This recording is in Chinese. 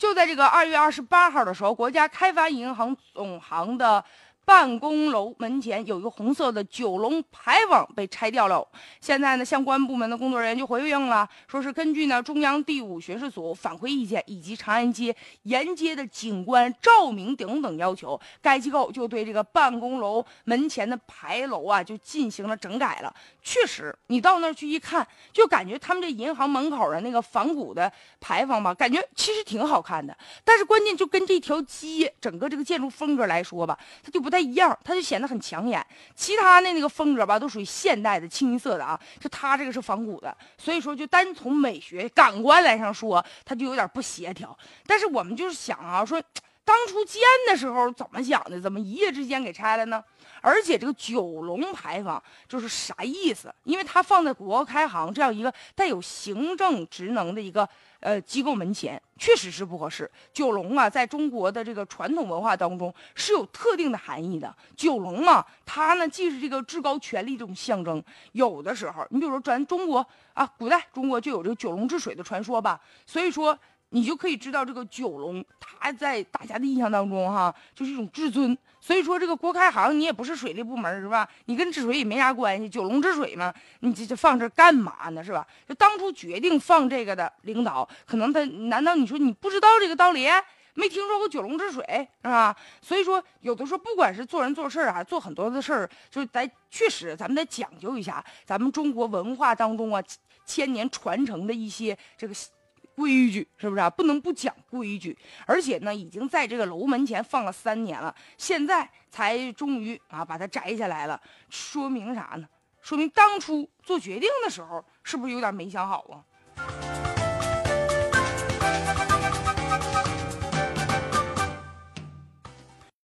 就在这个二月二十八号的时候，国家开发银行总行的。办公楼门前有一个红色的九龙牌坊被拆掉了。现在呢，相关部门的工作人员就回应了，说是根据呢中央第五巡视组反馈意见以及长安街沿街的景观、照明等等要求，该机构就对这个办公楼门前的牌楼啊就进行了整改了。确实，你到那儿去一看，就感觉他们这银行门口的那个仿古的牌坊吧，感觉其实挺好看的。但是关键就跟这条街整个这个建筑风格来说吧，它就不太。一样，它就显得很抢眼。其他的那个风格吧，都属于现代的、清一色的啊。就它这个是仿古的，所以说就单从美学感官来上说，它就有点不协调。但是我们就是想啊，说当初建的时候怎么想的？怎么一夜之间给拆了呢？而且这个九龙牌坊就是啥意思？因为它放在国开行这样一个带有行政职能的一个。呃，机构门前确实是不合适。九龙啊，在中国的这个传统文化当中是有特定的含义的。九龙嘛，它呢既是这个至高权力这种象征，有的时候，你比如说咱中国啊，古代中国就有这个九龙治水的传说吧。所以说，你就可以知道这个九龙，它在大家的印象当中哈，就是一种至尊。所以说，这个国开行你也不是水利部门是吧？你跟治水也没啥关系。九龙治水嘛，你这这放这干嘛呢是吧？就当初决定放这个的领导，可能他难道你说你不知道这个道理？没听说过九龙治水是吧？所以说，有的时候不管是做人做事啊，做很多的事儿，就是得确实咱们得讲究一下咱们中国文化当中啊千年传承的一些这个。规矩是不是啊？不能不讲规矩而且呢已经在这个楼门前放了三年了现在才终于啊把它摘下来了说明啥呢？说明当初做决定的时候是不是有点没想好啊？